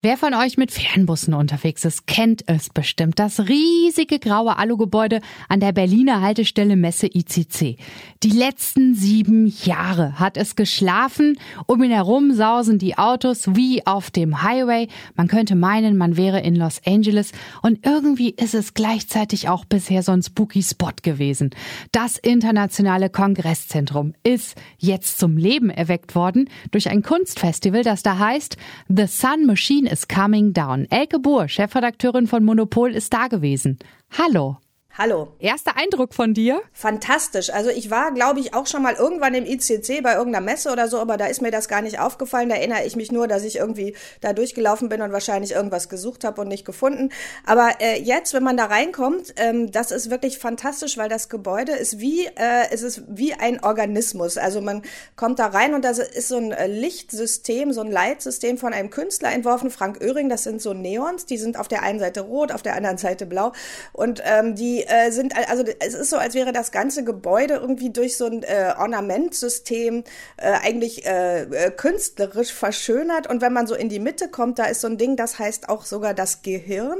Wer von euch mit Fernbussen unterwegs ist, kennt es bestimmt. Das riesige graue Alugebäude an der Berliner Haltestelle Messe ICC. Die letzten sieben Jahre hat es geschlafen. Um ihn herum sausen die Autos wie auf dem Highway. Man könnte meinen, man wäre in Los Angeles. Und irgendwie ist es gleichzeitig auch bisher so ein spooky Spot gewesen. Das internationale Kongresszentrum ist jetzt zum Leben erweckt worden durch ein Kunstfestival, das da heißt The Sun Machine is coming down. Elke Buhr, Chefredakteurin von Monopol, ist da gewesen. Hallo. Hallo. Erster Eindruck von dir? Fantastisch. Also ich war, glaube ich, auch schon mal irgendwann im ICC bei irgendeiner Messe oder so, aber da ist mir das gar nicht aufgefallen. Da erinnere ich mich nur, dass ich irgendwie da durchgelaufen bin und wahrscheinlich irgendwas gesucht habe und nicht gefunden. Aber äh, jetzt, wenn man da reinkommt, ähm, das ist wirklich fantastisch, weil das Gebäude ist wie, äh, es ist wie ein Organismus. Also man kommt da rein und da ist so ein äh, Lichtsystem, so ein Leitsystem von einem Künstler entworfen, Frank Oehring. Das sind so Neons, die sind auf der einen Seite rot, auf der anderen Seite blau und ähm, die äh, sind, also es ist so, als wäre das ganze Gebäude irgendwie durch so ein äh, Ornamentsystem äh, eigentlich äh, äh, künstlerisch verschönert. Und wenn man so in die Mitte kommt, da ist so ein Ding, das heißt auch sogar das Gehirn.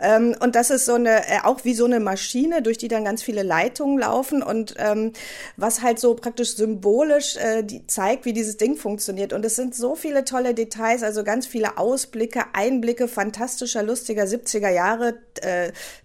Ähm, und das ist so eine, äh, auch wie so eine Maschine, durch die dann ganz viele Leitungen laufen und ähm, was halt so praktisch symbolisch äh, die zeigt, wie dieses Ding funktioniert. Und es sind so viele tolle Details, also ganz viele Ausblicke, Einblicke fantastischer, lustiger 70er Jahre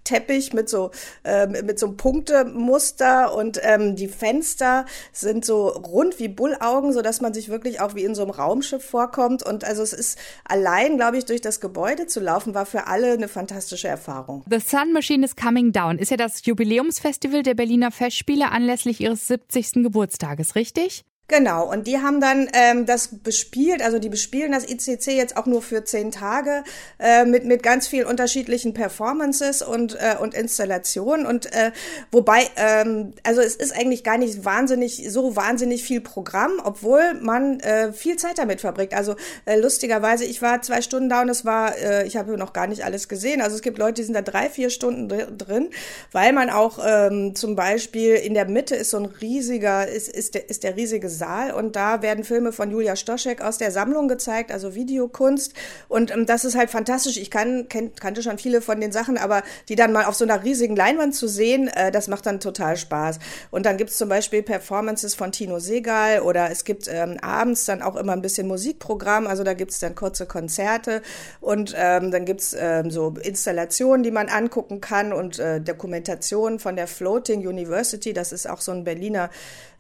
Teppich mit so äh, mit so einem Punktemuster und ähm, die Fenster sind so rund wie Bullaugen, so dass man sich wirklich auch wie in so einem Raumschiff vorkommt. Und also es ist allein, glaube ich, durch das Gebäude zu laufen, war für alle eine fantastische Erfahrung. The Sun Machine is Coming Down ist ja das Jubiläumsfestival der Berliner Festspiele anlässlich ihres 70. Geburtstages, richtig? Genau, und die haben dann ähm, das bespielt, also die bespielen das ICC jetzt auch nur für zehn Tage äh, mit, mit ganz vielen unterschiedlichen Performances und, äh, und Installationen. Und äh, wobei, ähm, also es ist eigentlich gar nicht wahnsinnig, so wahnsinnig viel Programm, obwohl man äh, viel Zeit damit verbringt. Also äh, lustigerweise, ich war zwei Stunden da und es war, äh, ich habe noch gar nicht alles gesehen. Also es gibt Leute, die sind da drei, vier Stunden drin, weil man auch ähm, zum Beispiel in der Mitte ist so ein riesiger, ist, ist, der, ist der riesige Saal und da werden Filme von Julia Stoschek aus der Sammlung gezeigt, also Videokunst. Und ähm, das ist halt fantastisch. Ich kann, kenn, kannte schon viele von den Sachen, aber die dann mal auf so einer riesigen Leinwand zu sehen, äh, das macht dann total Spaß. Und dann gibt's zum Beispiel Performances von Tino Segal oder es gibt ähm, abends dann auch immer ein bisschen Musikprogramm, also da gibt's dann kurze Konzerte und ähm, dann gibt's ähm, so Installationen, die man angucken kann und äh, Dokumentationen von der Floating University, das ist auch so ein Berliner,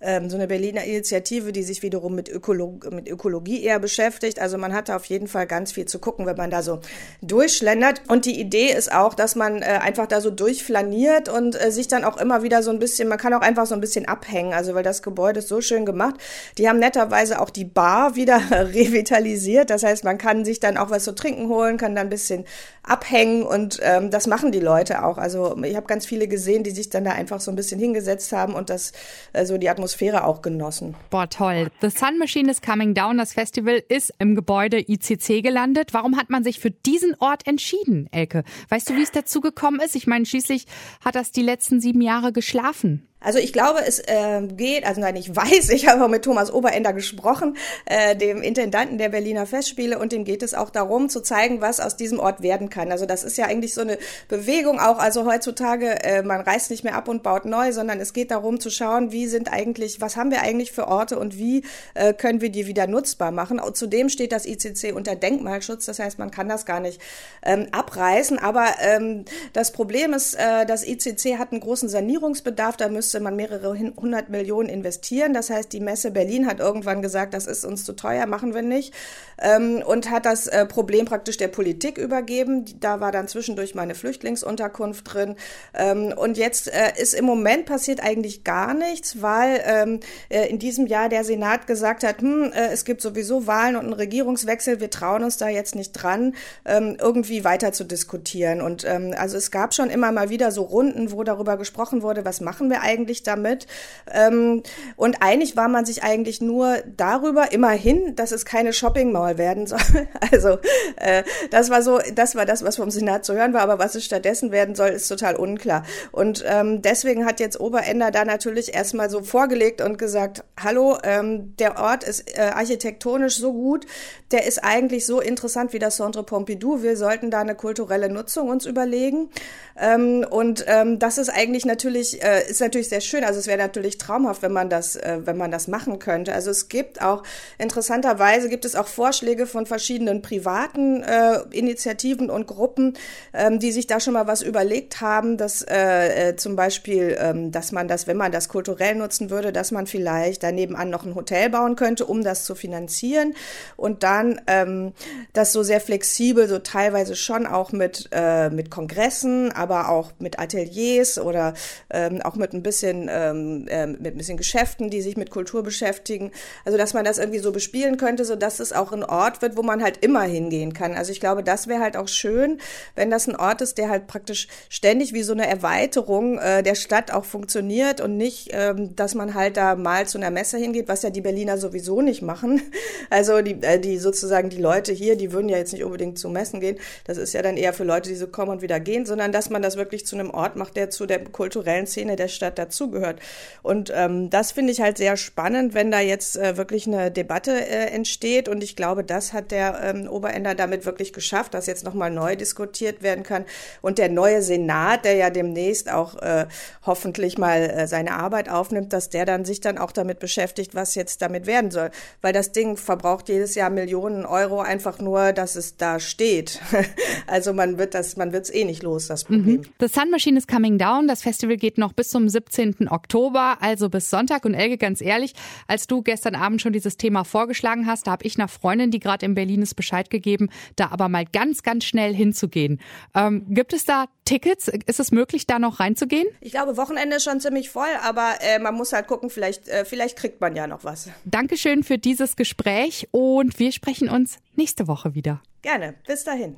ähm, so eine Berliner Initiative, Initiative, die sich wiederum mit, Ökolo mit Ökologie eher beschäftigt. Also man hat da auf jeden Fall ganz viel zu gucken, wenn man da so durchschlendert. Und die Idee ist auch, dass man äh, einfach da so durchflaniert und äh, sich dann auch immer wieder so ein bisschen, man kann auch einfach so ein bisschen abhängen. Also weil das Gebäude ist so schön gemacht. Die haben netterweise auch die Bar wieder revitalisiert. Das heißt, man kann sich dann auch was zu trinken holen, kann dann ein bisschen abhängen und ähm, das machen die Leute auch. Also ich habe ganz viele gesehen, die sich dann da einfach so ein bisschen hingesetzt haben und das äh, so die Atmosphäre auch genossen. Boah, toll. The Sun Machine is Coming Down. Das Festival ist im Gebäude ICC gelandet. Warum hat man sich für diesen Ort entschieden, Elke? Weißt du, wie es dazu gekommen ist? Ich meine, schließlich hat das die letzten sieben Jahre geschlafen. Also ich glaube, es äh, geht, also nein, ich weiß, ich habe mit Thomas Oberender gesprochen, äh, dem Intendanten der Berliner Festspiele, und dem geht es auch darum, zu zeigen, was aus diesem Ort werden kann. Also das ist ja eigentlich so eine Bewegung auch, also heutzutage, äh, man reißt nicht mehr ab und baut neu, sondern es geht darum zu schauen, wie sind eigentlich, was haben wir eigentlich für Orte und wie äh, können wir die wieder nutzbar machen. Und zudem steht das ICC unter Denkmalschutz, das heißt, man kann das gar nicht ähm, abreißen. Aber ähm, das Problem ist, äh, das ICC hat einen großen Sanierungsbedarf, da müssen müsste man mehrere hundert Millionen investieren. Das heißt, die Messe Berlin hat irgendwann gesagt, das ist uns zu teuer, machen wir nicht. Ähm, und hat das äh, Problem praktisch der Politik übergeben. Da war dann zwischendurch meine Flüchtlingsunterkunft drin. Ähm, und jetzt äh, ist im Moment passiert eigentlich gar nichts, weil ähm, äh, in diesem Jahr der Senat gesagt hat, hm, äh, es gibt sowieso Wahlen und einen Regierungswechsel, wir trauen uns da jetzt nicht dran, ähm, irgendwie weiter zu diskutieren. Und ähm, also es gab schon immer mal wieder so Runden, wo darüber gesprochen wurde, was machen wir eigentlich eigentlich damit? Ähm, und einig war man sich eigentlich nur darüber, immerhin, dass es keine Shopping Mall werden soll. Also äh, das war so, das war das, was vom Senat zu hören war, aber was es stattdessen werden soll, ist total unklar. Und ähm, deswegen hat jetzt Oberender da natürlich erstmal so vorgelegt und gesagt, hallo, ähm, der Ort ist äh, architektonisch so gut, der ist eigentlich so interessant wie das Centre Pompidou. Wir sollten da eine kulturelle Nutzung uns überlegen. Ähm, und ähm, das ist eigentlich natürlich, äh, ist natürlich sehr schön. Also es wäre natürlich traumhaft, wenn man das, äh, wenn man das machen könnte. Also es gibt auch, interessanterweise gibt es auch Vorschläge von verschiedenen privaten äh, Initiativen und Gruppen, ähm, die sich da schon mal was überlegt haben, dass äh, äh, zum Beispiel, ähm, dass man das, wenn man das kulturell nutzen würde, dass man vielleicht daneben an noch ein Hotel bauen könnte, um das zu finanzieren und dann ähm, das so sehr flexibel, so teilweise schon auch mit, äh, mit Kongressen, aber auch mit Ateliers oder ähm, auch mit ein bisschen ähm, äh, mit ein bisschen Geschäften, die sich mit Kultur beschäftigen. Also dass man das irgendwie so bespielen könnte, so dass es auch ein Ort wird, wo man halt immer hingehen kann. Also ich glaube, das wäre halt auch schön, wenn das ein Ort ist, der halt praktisch ständig wie so eine Erweiterung äh, der Stadt auch funktioniert und nicht, ähm, dass man halt da mal zu einer Messe hingeht, was ja die Berliner sowieso nicht machen. Also die, äh, die sozusagen die Leute hier, die würden ja jetzt nicht unbedingt zu Messen gehen. Das ist ja dann eher für Leute, die so kommen und wieder gehen, sondern dass man das wirklich zu einem Ort macht, der zu der kulturellen Szene der Stadt dazugehört. Und ähm, das finde ich halt sehr spannend, wenn da jetzt äh, wirklich eine Debatte äh, entsteht. Und ich glaube, das hat der ähm, Oberender damit wirklich geschafft, dass jetzt nochmal neu diskutiert werden kann. Und der neue Senat, der ja demnächst auch äh, hoffentlich mal äh, seine Arbeit aufnimmt, dass der dann sich dann auch damit beschäftigt, was jetzt damit werden soll. Weil das Ding verbraucht jedes Jahr Millionen Euro einfach nur, dass es da steht. also man wird das, man wird es eh nicht los, das Problem. Mhm. The Sun Machine is coming down. Das Festival geht noch bis zum 17. Oktober, also bis Sonntag. Und Elke, ganz ehrlich, als du gestern Abend schon dieses Thema vorgeschlagen hast, da habe ich einer Freundin, die gerade in Berlin ist, Bescheid gegeben, da aber mal ganz, ganz schnell hinzugehen. Ähm, gibt es da Tickets? Ist es möglich, da noch reinzugehen? Ich glaube, Wochenende ist schon ziemlich voll, aber äh, man muss halt gucken, vielleicht, äh, vielleicht kriegt man ja noch was. Dankeschön für dieses Gespräch und wir sprechen uns nächste Woche wieder. Gerne. Bis dahin.